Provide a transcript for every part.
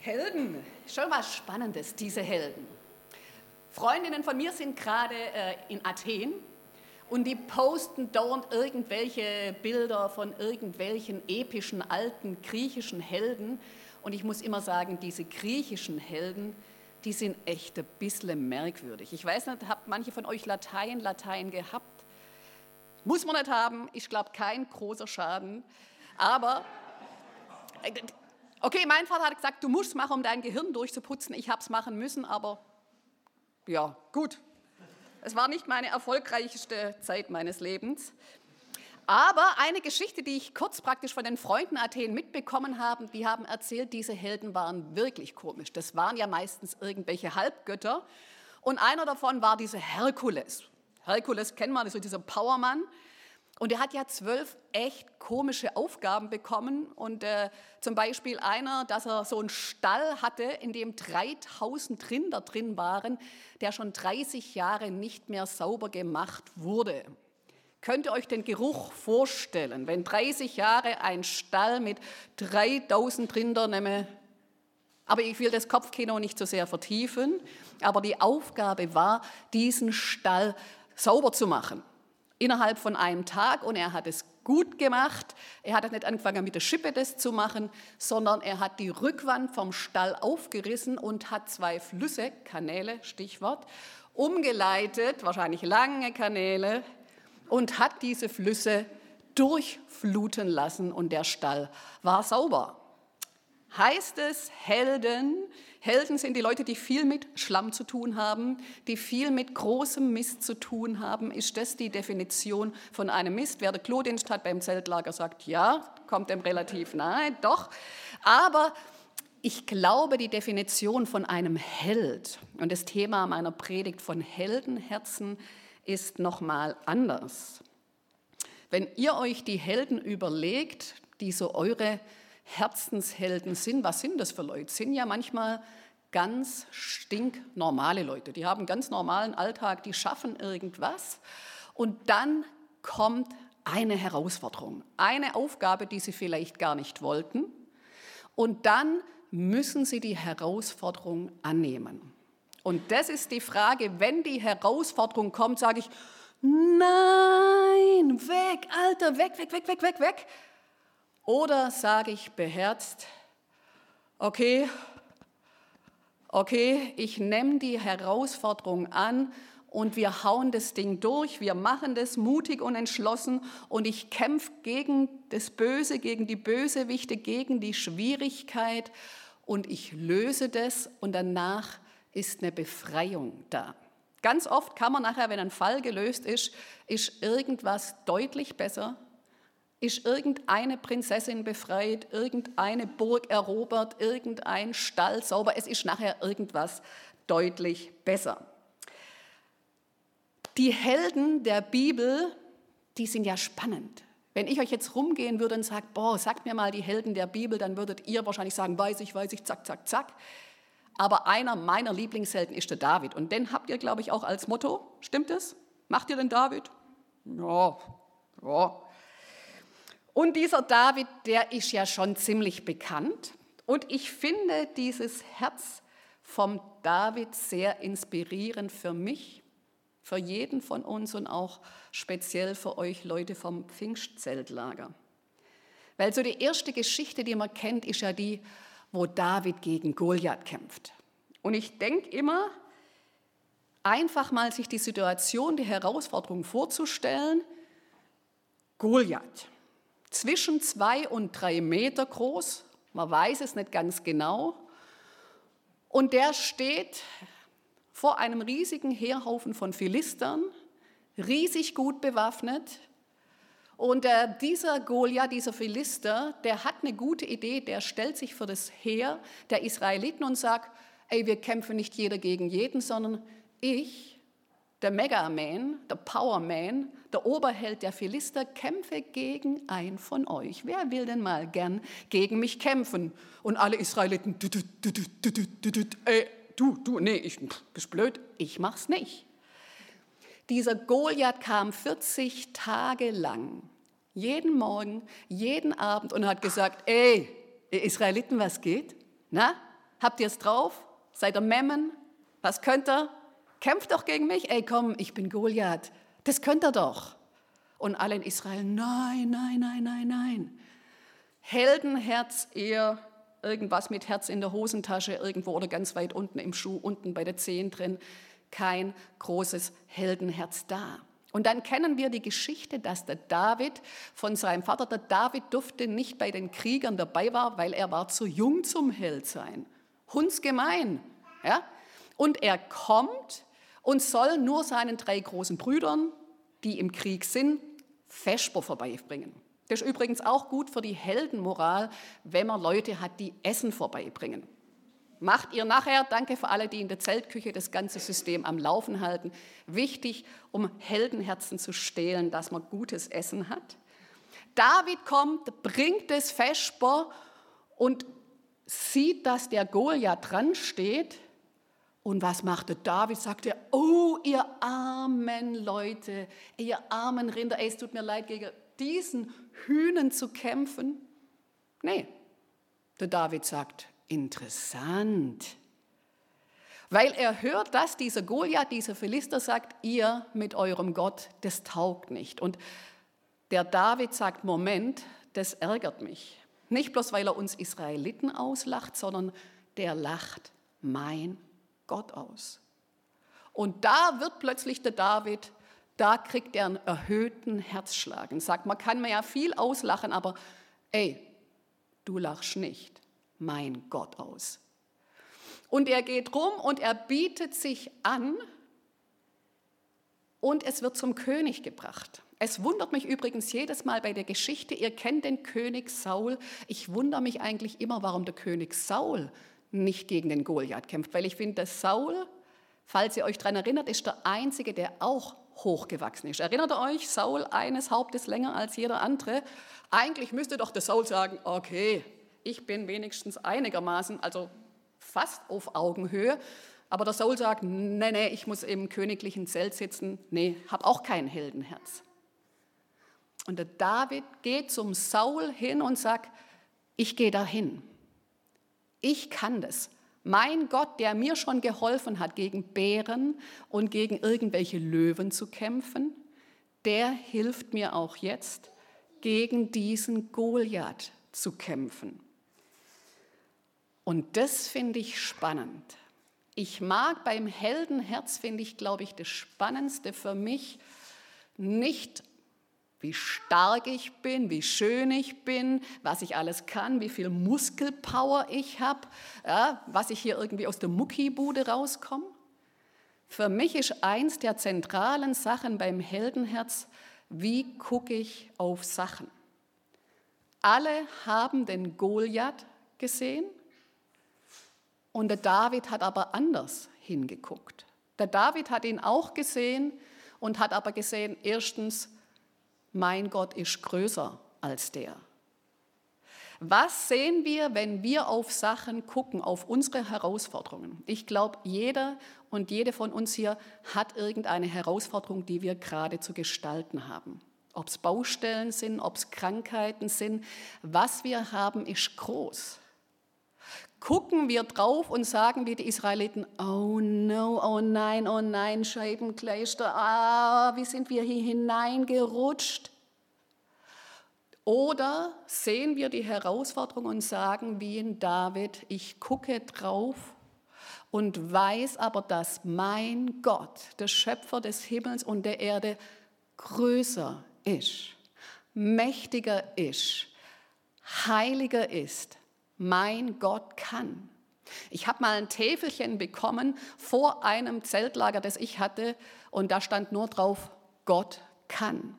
Helden, schon was Spannendes, diese Helden. Freundinnen von mir sind gerade äh, in Athen und die posten dauernd irgendwelche Bilder von irgendwelchen epischen alten griechischen Helden. Und ich muss immer sagen, diese griechischen Helden, die sind echt ein bisschen merkwürdig. Ich weiß nicht, habt manche von euch Latein, Latein gehabt? Muss man nicht haben, ich glaube kein großer Schaden. Aber äh, Okay, mein Vater hat gesagt, du musst machen, um dein Gehirn durchzuputzen. Ich habe es machen müssen, aber ja, gut. Es war nicht meine erfolgreichste Zeit meines Lebens. Aber eine Geschichte, die ich kurz praktisch von den Freunden Athen mitbekommen habe, die haben erzählt, diese Helden waren wirklich komisch. Das waren ja meistens irgendwelche Halbgötter. Und einer davon war dieser Herkules. Herkules kennen wir, also dieser Powermann. Und er hat ja zwölf echt komische Aufgaben bekommen. Und äh, zum Beispiel einer, dass er so einen Stall hatte, in dem 3000 Rinder drin waren, der schon 30 Jahre nicht mehr sauber gemacht wurde. Könnt ihr euch den Geruch vorstellen, wenn 30 Jahre ein Stall mit 3000 Rindern, nehme, aber ich will das Kopfkino nicht so sehr vertiefen, aber die Aufgabe war, diesen Stall sauber zu machen innerhalb von einem Tag und er hat es gut gemacht. Er hat nicht angefangen mit der Schippe das zu machen, sondern er hat die Rückwand vom Stall aufgerissen und hat zwei Flüsse, Kanäle, Stichwort, umgeleitet, wahrscheinlich lange Kanäle, und hat diese Flüsse durchfluten lassen und der Stall war sauber. Heißt es Helden, Helden sind die Leute, die viel mit Schlamm zu tun haben, die viel mit großem Mist zu tun haben. Ist das die Definition von einem Mist? Wer der Klodienst hat beim Zeltlager sagt, ja, kommt dem relativ nahe, doch. Aber ich glaube, die Definition von einem Held und das Thema meiner Predigt von Heldenherzen ist nochmal anders. Wenn ihr euch die Helden überlegt, die so eure Herzenshelden sind. Was sind das für Leute? Sind ja manchmal ganz stinknormale Leute. Die haben einen ganz normalen Alltag, die schaffen irgendwas und dann kommt eine Herausforderung, eine Aufgabe, die sie vielleicht gar nicht wollten und dann müssen sie die Herausforderung annehmen. Und das ist die Frage, wenn die Herausforderung kommt, sage ich, nein, weg, Alter, weg, weg, weg, weg, weg, weg. Oder sage ich beherzt, okay, okay, ich nehme die Herausforderung an und wir hauen das Ding durch, wir machen das mutig und entschlossen und ich kämpfe gegen das Böse, gegen die Bösewichte, gegen die Schwierigkeit und ich löse das und danach ist eine Befreiung da. Ganz oft kann man nachher, wenn ein Fall gelöst ist, ist irgendwas deutlich besser ist irgendeine Prinzessin befreit, irgendeine Burg erobert, irgendein Stall sauber. Es ist nachher irgendwas deutlich besser. Die Helden der Bibel, die sind ja spannend. Wenn ich euch jetzt rumgehen würde und sage, boah, sagt mir mal die Helden der Bibel, dann würdet ihr wahrscheinlich sagen, weiß ich, weiß ich, zack, zack, zack. Aber einer meiner Lieblingshelden ist der David. Und den habt ihr, glaube ich, auch als Motto. Stimmt es? Macht ihr den David? Ja, ja. Und dieser David, der ist ja schon ziemlich bekannt. Und ich finde dieses Herz vom David sehr inspirierend für mich, für jeden von uns und auch speziell für euch Leute vom Pfingstzeltlager. Weil so die erste Geschichte, die man kennt, ist ja die, wo David gegen Goliath kämpft. Und ich denke immer, einfach mal sich die Situation, die Herausforderung vorzustellen, Goliath zwischen zwei und drei Meter groß, man weiß es nicht ganz genau. Und der steht vor einem riesigen Heerhaufen von Philistern, riesig gut bewaffnet. Und äh, dieser Goliath, dieser Philister, der hat eine gute Idee, der stellt sich für das Heer der Israeliten und sagt, ey, wir kämpfen nicht jeder gegen jeden, sondern ich der Megaman, der Powerman, der Oberheld der Philister, kämpfe gegen einen von euch. Wer will denn mal gern gegen mich kämpfen? Und alle Israeliten, du, du, du, du, du, du, äh, du, du, nee, ich bist blöd, ich mach's nicht. Dieser Goliath kam 40 Tage lang, jeden Morgen, jeden Abend und hat gesagt, ey, Israeliten, was geht? Na, Habt ihr es drauf? Seid ihr Memmen? Was könnt ihr? Kämpft doch gegen mich. Ey, komm, ich bin Goliath. Das könnt ihr doch. Und alle in Israel, nein, nein, nein, nein, nein. Heldenherz eher irgendwas mit Herz in der Hosentasche irgendwo oder ganz weit unten im Schuh, unten bei der Zehen drin. Kein großes Heldenherz da. Und dann kennen wir die Geschichte, dass der David von seinem Vater, der David durfte nicht bei den Kriegern dabei war, weil er war zu jung zum Held sein. Hundsgemein. Ja? Und er kommt und soll nur seinen drei großen Brüdern, die im Krieg sind, Vesper vorbeibringen. Das ist übrigens auch gut für die Heldenmoral, wenn man Leute hat, die Essen vorbeibringen. Macht ihr nachher, danke für alle, die in der Zeltküche das ganze System am Laufen halten. Wichtig, um Heldenherzen zu stehlen, dass man gutes Essen hat. David kommt, bringt das Vesper und sieht, dass der Goliath dran steht. Und was machte David? Sagte, oh, ihr armen Leute, ihr armen Rinder, es tut mir leid, gegen diesen Hühnen zu kämpfen. Nee, der David sagt, Interessant. Weil er hört, dass dieser Goliath, dieser Philister sagt, ihr mit eurem Gott, das taugt nicht. Und der David sagt, Moment, das ärgert mich. Nicht bloß, weil er uns Israeliten auslacht, sondern der lacht mein Gott aus. Und da wird plötzlich der David, da kriegt er einen erhöhten Herzschlag und sagt, man kann mir ja viel auslachen, aber ey, du lachst nicht mein Gott aus. Und er geht rum und er bietet sich an und es wird zum König gebracht. Es wundert mich übrigens jedes Mal bei der Geschichte, ihr kennt den König Saul. Ich wundere mich eigentlich immer, warum der König Saul nicht gegen den Goliath kämpft, weil ich finde, dass Saul, falls ihr euch daran erinnert, ist der Einzige, der auch hochgewachsen ist. Erinnert ihr euch, Saul eines Hauptes länger als jeder andere? Eigentlich müsste doch der Saul sagen, okay, ich bin wenigstens einigermaßen, also fast auf Augenhöhe. Aber der Saul sagt, nee, nee, ich muss im königlichen Zelt sitzen. Nee, habe auch kein Heldenherz. Und der David geht zum Saul hin und sagt, ich gehe dahin. Ich kann das. Mein Gott, der mir schon geholfen hat, gegen Bären und gegen irgendwelche Löwen zu kämpfen, der hilft mir auch jetzt, gegen diesen Goliath zu kämpfen. Und das finde ich spannend. Ich mag beim Heldenherz, finde ich, glaube ich, das Spannendste für mich nicht, wie stark ich bin, wie schön ich bin, was ich alles kann, wie viel Muskelpower ich habe, ja, was ich hier irgendwie aus der Muckibude rauskomme. Für mich ist eins der zentralen Sachen beim Heldenherz, wie gucke ich auf Sachen. Alle haben den Goliath gesehen und der David hat aber anders hingeguckt. Der David hat ihn auch gesehen und hat aber gesehen, erstens, mein Gott ist größer als der. Was sehen wir, wenn wir auf Sachen gucken, auf unsere Herausforderungen? Ich glaube, jeder und jede von uns hier hat irgendeine Herausforderung, die wir gerade zu gestalten haben. Ob es Baustellen sind, ob es Krankheiten sind, was wir haben, ist groß gucken wir drauf und sagen wie die Israeliten, oh no, oh nein, oh nein, Scheibenkleister, ah, wie sind wir hier hineingerutscht? Oder sehen wir die Herausforderung und sagen wie in David, ich gucke drauf und weiß aber, dass mein Gott, der Schöpfer des Himmels und der Erde, größer ist, mächtiger ist, heiliger ist mein Gott kann. Ich habe mal ein Täfelchen bekommen vor einem Zeltlager, das ich hatte, und da stand nur drauf, Gott kann.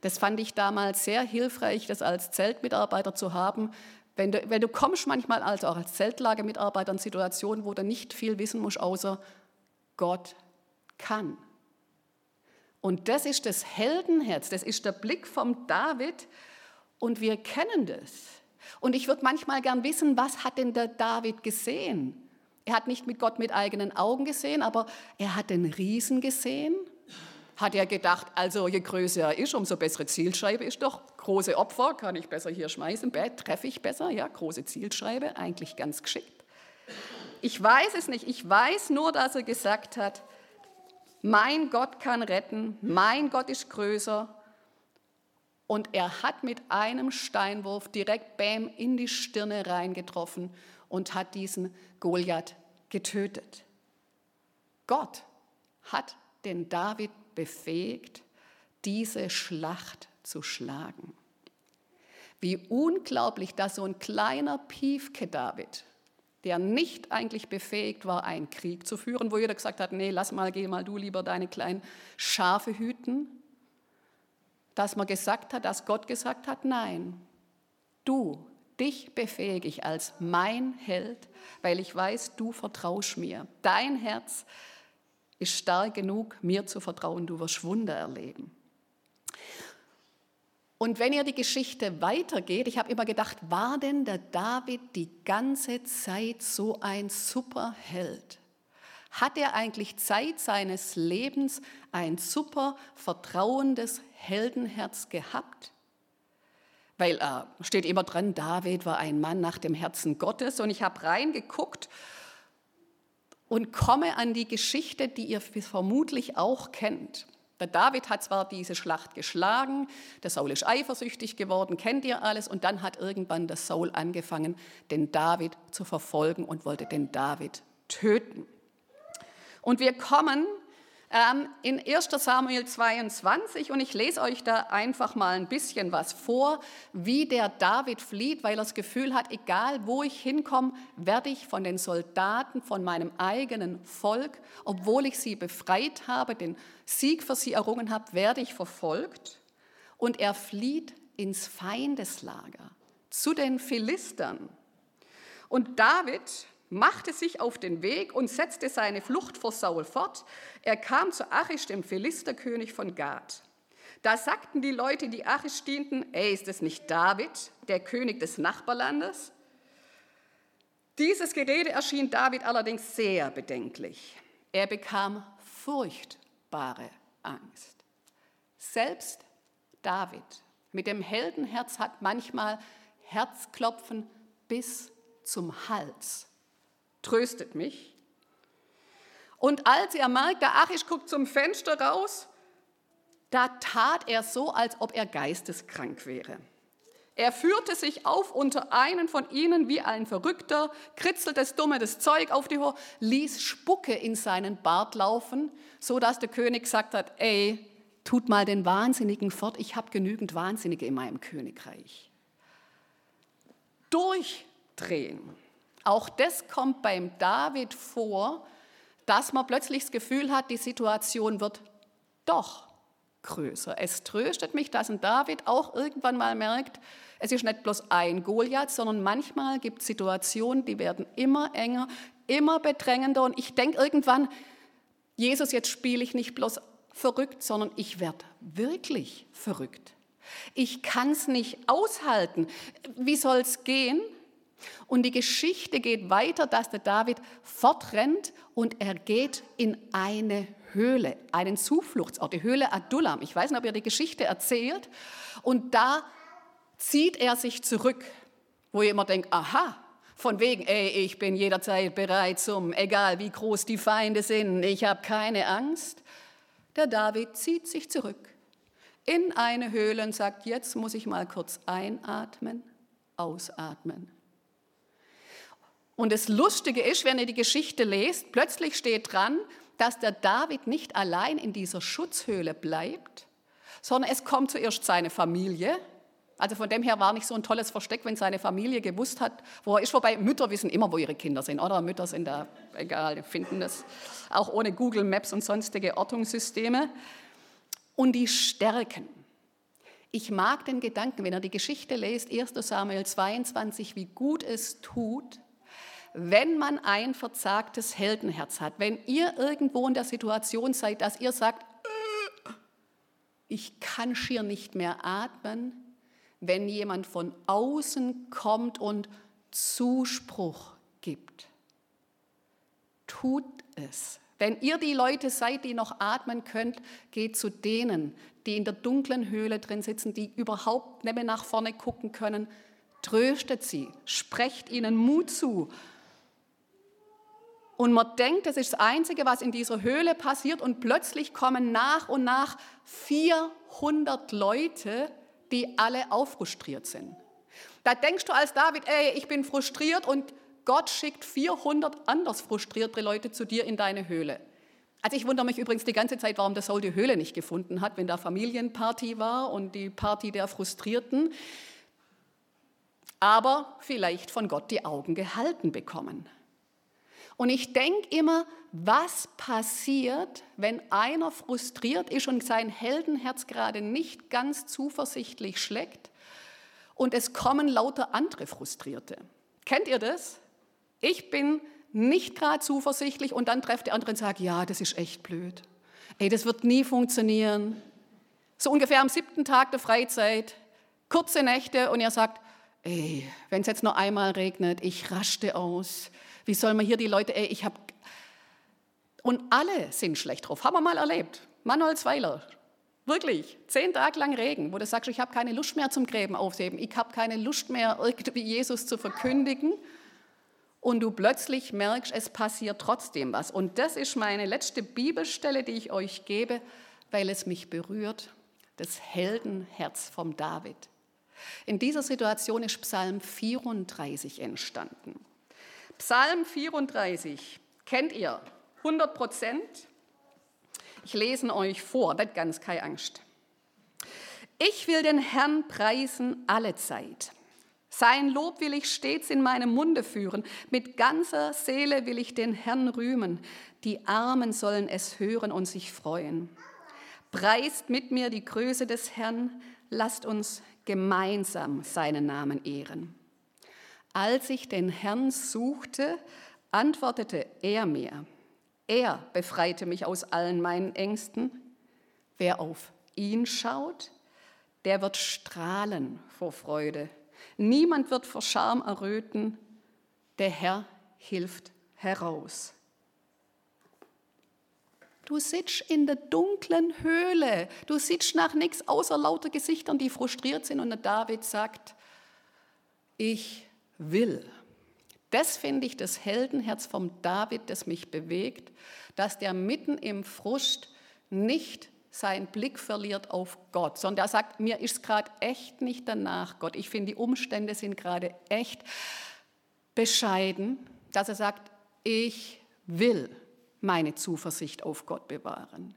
Das fand ich damals sehr hilfreich, das als Zeltmitarbeiter zu haben. Wenn du, wenn du kommst manchmal also auch als Zeltlagermitarbeiter in Situationen, wo du nicht viel wissen musst, außer Gott kann. Und das ist das Heldenherz, das ist der Blick vom David und wir kennen das. Und ich würde manchmal gern wissen, was hat denn der David gesehen? Er hat nicht mit Gott mit eigenen Augen gesehen, aber er hat den Riesen gesehen. Hat er gedacht, also je größer er ist, umso bessere Zielscheibe ist doch. Große Opfer kann ich besser hier schmeißen, treffe ich besser, ja, große Zielscheibe, eigentlich ganz geschickt. Ich weiß es nicht. Ich weiß nur, dass er gesagt hat, mein Gott kann retten, mein Gott ist größer. Und er hat mit einem Steinwurf direkt Bäm in die Stirne reingetroffen und hat diesen Goliath getötet. Gott hat den David befähigt, diese Schlacht zu schlagen. Wie unglaublich, dass so ein kleiner Piefke David, der nicht eigentlich befähigt war, einen Krieg zu führen, wo jeder gesagt hat, nee, lass mal, geh mal du lieber deine kleinen Schafe hüten, dass man gesagt hat, dass Gott gesagt hat, nein, du, dich befähige ich als mein Held, weil ich weiß, du vertraust mir. Dein Herz ist stark genug, mir zu vertrauen, du wirst Wunder erleben. Und wenn ihr die Geschichte weitergeht, ich habe immer gedacht, war denn der David die ganze Zeit so ein super Held? Hat er eigentlich Zeit seines Lebens ein super vertrauendes Heldenherz gehabt? Weil äh, steht immer dran, David war ein Mann nach dem Herzen Gottes und ich habe reingeguckt und komme an die Geschichte, die ihr vermutlich auch kennt. Der David hat zwar diese Schlacht geschlagen, der Saul ist eifersüchtig geworden, kennt ihr alles, und dann hat irgendwann der Saul angefangen, den David zu verfolgen und wollte den David töten. Und wir kommen ähm, in 1 Samuel 22 und ich lese euch da einfach mal ein bisschen was vor, wie der David flieht, weil er das Gefühl hat, egal wo ich hinkomme, werde ich von den Soldaten, von meinem eigenen Volk, obwohl ich sie befreit habe, den Sieg für sie errungen habe, werde ich verfolgt. Und er flieht ins Feindeslager, zu den Philistern. Und David machte sich auf den Weg und setzte seine Flucht vor Saul fort. Er kam zu Achish, dem Philisterkönig von Gad. Da sagten die Leute, die Achish dienten, ey, ist es nicht David, der König des Nachbarlandes? Dieses Gerede erschien David allerdings sehr bedenklich. Er bekam furchtbare Angst. Selbst David mit dem Heldenherz hat manchmal Herzklopfen bis zum Hals tröstet mich. Und als er merkte, ach, ich gucke zum Fenster raus, da tat er so, als ob er geisteskrank wäre. Er führte sich auf unter einen von ihnen wie ein Verrückter, kritzelte das dumme das Zeug auf die Hohe, ließ Spucke in seinen Bart laufen, so dass der König gesagt hat, ey, tut mal den Wahnsinnigen fort, ich habe genügend Wahnsinnige in meinem Königreich. Durchdrehen. Auch das kommt beim David vor, dass man plötzlich das Gefühl hat, die Situation wird doch größer. Es tröstet mich, dass ein David auch irgendwann mal merkt, es ist nicht bloß ein Goliath, sondern manchmal gibt es Situationen, die werden immer enger, immer bedrängender. Und ich denke irgendwann, Jesus, jetzt spiele ich nicht bloß verrückt, sondern ich werde wirklich verrückt. Ich kann es nicht aushalten. Wie soll es gehen? Und die Geschichte geht weiter, dass der David fortrennt und er geht in eine Höhle, einen Zufluchtsort, die Höhle Adullam. Ich weiß nicht, ob ihr die Geschichte erzählt. Und da zieht er sich zurück, wo ihr immer denkt, aha, von wegen, ey, ich bin jederzeit bereit zum, egal wie groß die Feinde sind, ich habe keine Angst. Der David zieht sich zurück in eine Höhle und sagt, jetzt muss ich mal kurz einatmen, ausatmen. Und das Lustige ist, wenn ihr die Geschichte lest, plötzlich steht dran, dass der David nicht allein in dieser Schutzhöhle bleibt, sondern es kommt zuerst seine Familie. Also von dem her war nicht so ein tolles Versteck, wenn seine Familie gewusst hat, wo er ist. Wobei Mütter wissen immer, wo ihre Kinder sind, oder? Mütter sind da, egal, finden das auch ohne Google Maps und sonstige Ortungssysteme. Und die Stärken. Ich mag den Gedanken, wenn er die Geschichte lest, 1 Samuel 22, wie gut es tut, wenn man ein verzagtes Heldenherz hat, wenn ihr irgendwo in der Situation seid, dass ihr sagt, ich kann schier nicht mehr atmen, wenn jemand von außen kommt und Zuspruch gibt. Tut es. Wenn ihr die Leute seid, die noch atmen könnt, geht zu denen, die in der dunklen Höhle drin sitzen, die überhaupt nicht mehr nach vorne gucken können. Tröstet sie, sprecht ihnen Mut zu Und man denkt, das ist das Einzige, was in dieser Höhle passiert. Und plötzlich kommen nach und nach 400 Leute, die alle auch frustriert sind. Da denkst du als David, ey, ich bin frustriert und Gott schickt 400 anders frustrierte Leute zu dir in deine Höhle. Also ich wundere mich übrigens die ganze Zeit, warum der Saul die Höhle nicht gefunden hat, wenn da Familienparty war und die Party der Frustrierten. Aber vielleicht von Gott die Augen gehalten bekommen. Und ich denke immer, was passiert, wenn einer frustriert ist und sein Heldenherz gerade nicht ganz zuversichtlich schlägt und es kommen lauter andere Frustrierte. Kennt ihr das? Ich bin nicht gerade zuversichtlich und dann trefft der andere und sagt, ja, das ist echt blöd. Ey, das wird nie funktionieren. So ungefähr am siebten Tag der Freizeit, kurze Nächte und er sagt, ey, wenn es jetzt nur einmal regnet, ich raschte aus. Wie soll man hier die Leute, ey, ich habe... Und alle sind schlecht drauf. Haben wir mal erlebt. Manuel Zweiler, Wirklich, zehn Tage lang Regen, wo du sagst, ich habe keine Lust mehr zum Gräben aufheben, ich habe keine Lust mehr, irgendwie Jesus zu verkündigen und du plötzlich merkst, es passiert trotzdem was. Und das ist meine letzte Bibelstelle, die ich euch gebe, weil es mich berührt, das Heldenherz vom David. In dieser Situation ist Psalm 34 entstanden. Psalm 34 kennt ihr 100 Prozent. Ich lese euch vor, nicht ganz, keine Angst. Ich will den Herrn preisen alle Zeit. Sein Lob will ich stets in meinem Munde führen. Mit ganzer Seele will ich den Herrn rühmen. Die Armen sollen es hören und sich freuen. Preist mit mir die Größe des Herrn. Lasst uns gemeinsam seinen Namen ehren. Als ich den Herrn suchte, antwortete er mir. Er befreite mich aus allen meinen Ängsten. Wer auf ihn schaut, der wird strahlen vor Freude. Niemand wird vor Scham erröten. Der Herr hilft heraus. Du sitzt in der dunklen Höhle. Du sitzt nach nichts außer lauter Gesichtern, die frustriert sind. Und der David sagt, ich will. Das finde ich das Heldenherz vom David, das mich bewegt, dass der mitten im Frust nicht seinen Blick verliert auf Gott, sondern er sagt, mir ist gerade echt nicht danach, Gott. Ich finde, die Umstände sind gerade echt bescheiden, dass er sagt, ich will meine Zuversicht auf Gott bewahren.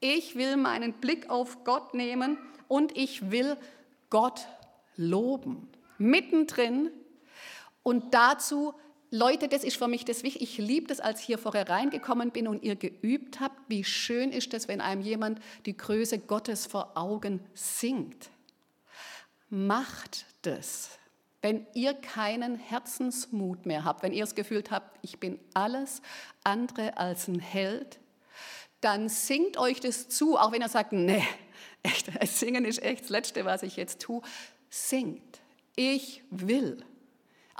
Ich will meinen Blick auf Gott nehmen und ich will Gott loben. Mittendrin und dazu Leute, das ist für mich das Wichtige. Ich liebe das, als ich hier vorher reingekommen bin und ihr geübt habt, wie schön ist es, wenn einem jemand die Größe Gottes vor Augen singt. Macht das. Wenn ihr keinen Herzensmut mehr habt, wenn ihr das Gefühl habt, ich bin alles andere als ein Held, dann singt euch das zu, auch wenn ihr sagt, nee, echt, singen ist echt das Letzte, was ich jetzt tue. Singt. Ich will.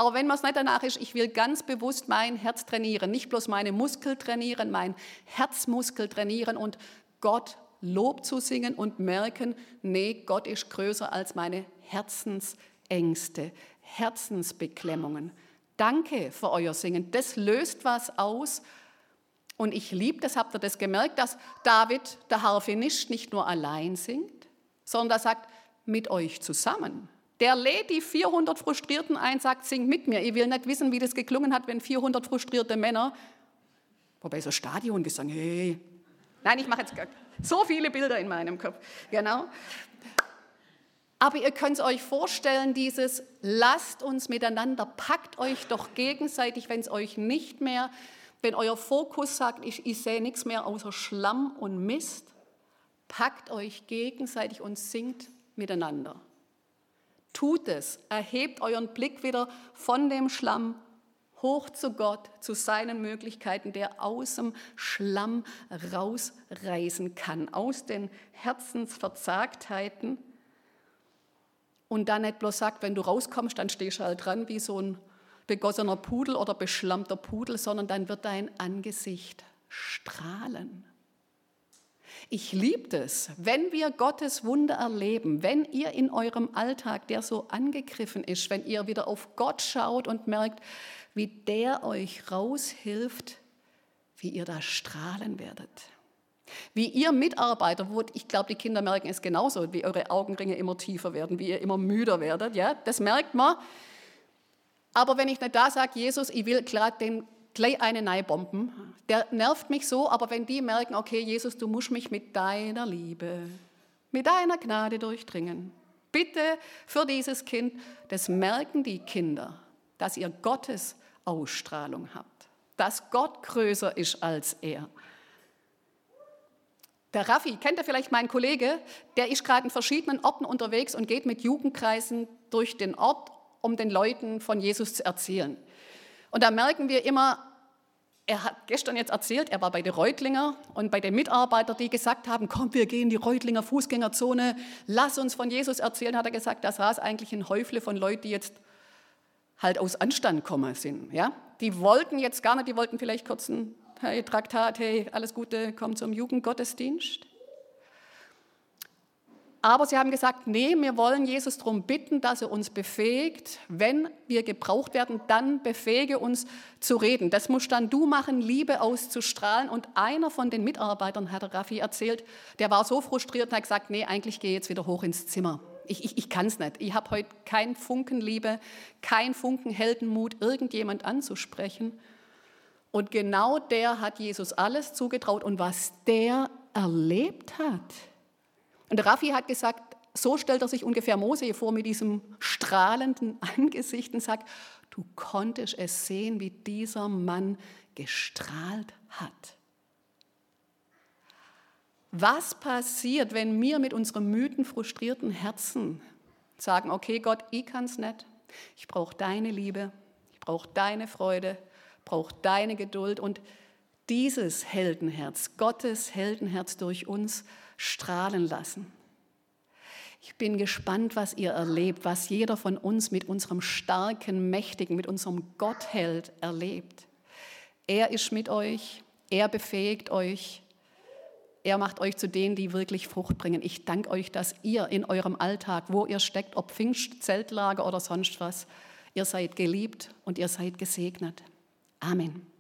Aber wenn man es nicht danach ist, ich will ganz bewusst mein Herz trainieren, nicht bloß meine Muskel trainieren, mein Herzmuskel trainieren und Gott Lob zu singen und merken, nee, Gott ist größer als meine Herzensängste, Herzensbeklemmungen. Danke für euer Singen. Das löst was aus. Und ich liebe das, habt ihr das gemerkt, dass David, der Harfenist, nicht nur allein singt, sondern er sagt, mit euch zusammen. Der lädt die 400 Frustrierten ein, sagt, sing mit mir. Ich will nicht wissen, wie das geklungen hat, wenn 400 frustrierte Männer, wobei so Stadion gesungen, hey. Nein, ich mache jetzt so viele Bilder in meinem Kopf. Genau. Aber ihr könnt es euch vorstellen, dieses lasst uns miteinander, packt euch doch gegenseitig, wenn es euch nicht mehr, wenn euer Fokus sagt, ich, ich sehe nichts mehr außer Schlamm und Mist, packt euch gegenseitig und singt miteinander. Tut es, erhebt euren Blick wieder von dem Schlamm hoch zu Gott, zu seinen Möglichkeiten, der aus dem Schlamm rausreißen kann, aus den Herzensverzagtheiten. Und dann nicht bloß sagt, wenn du rauskommst, dann stehst du halt dran wie so ein begossener Pudel oder beschlammter Pudel, sondern dann wird dein Angesicht strahlen. Ich liebe es, wenn wir Gottes Wunder erleben, wenn ihr in eurem Alltag, der so angegriffen ist, wenn ihr wieder auf Gott schaut und merkt, wie der euch raushilft, wie ihr da strahlen werdet. Wie ihr Mitarbeiter, wo ich glaube, die Kinder merken es genauso, wie eure Augenringe immer tiefer werden, wie ihr immer müder werdet, ja, das merkt man. Aber wenn ich nicht da sage, Jesus, ich will gerade den gleich eine Neibomben, der nervt mich so, aber wenn die merken, okay, Jesus, du musst mich mit deiner Liebe, mit deiner Gnade durchdringen. Bitte für dieses Kind, das merken die Kinder, dass ihr Gottes Ausstrahlung habt, dass Gott größer ist als er. Der Raffi, kennt ihr vielleicht meinen Kollege? Der ist gerade in verschiedenen Orten unterwegs und geht mit Jugendkreisen durch den Ort, um den Leuten von Jesus zu erzählen. Und da merken wir immer, er hat gestern jetzt erzählt, er war bei den Reutlinger und bei den Mitarbeitern, die gesagt haben, komm, wir gehen in die Reutlinger Fußgängerzone, lass uns von Jesus erzählen, hat er gesagt, da saß eigentlich ein Häufle von Leuten, die jetzt halt aus Anstand kommen sind. Ja? Die wollten jetzt gar nicht, die wollten vielleicht kurz ein hey, Traktat, hey, alles Gute, komm zum Jugendgottesdienst. Aber sie haben gesagt, nee, wir wollen Jesus darum bitten, dass er uns befähigt. Wenn wir gebraucht werden, dann befähige uns zu reden. Das musst dann du machen, Liebe auszustrahlen. Und einer von den Mitarbeitern, hat Raffi erzählt, der war so frustriert und hat gesagt, nee, eigentlich gehe ich jetzt wieder hoch ins Zimmer. Ich, ich, ich kann es nicht. Ich habe heute keinen Funken Liebe, keinen Funken Heldenmut, irgendjemand anzusprechen. Und genau der hat Jesus alles zugetraut. Und was der erlebt hat, und Raffi hat gesagt, so stellt er sich ungefähr Mose vor mit diesem strahlenden Angesicht und sagt, du konntest es sehen, wie dieser Mann gestrahlt hat. Was passiert, wenn wir mit unserem müden, frustrierten Herzen sagen, okay Gott, ich kann es nicht, ich brauche deine Liebe, ich brauche deine Freude, brauche deine Geduld und dieses Heldenherz, Gottes Heldenherz durch uns strahlen lassen. Ich bin gespannt, was ihr erlebt, was jeder von uns mit unserem starken, mächtigen, mit unserem Gottheld erlebt. Er ist mit euch, er befähigt euch, er macht euch zu denen, die wirklich Frucht bringen. Ich danke euch, dass ihr in eurem Alltag, wo ihr steckt, ob Pfingst, Zeltlager oder sonst was, ihr seid geliebt und ihr seid gesegnet. Amen.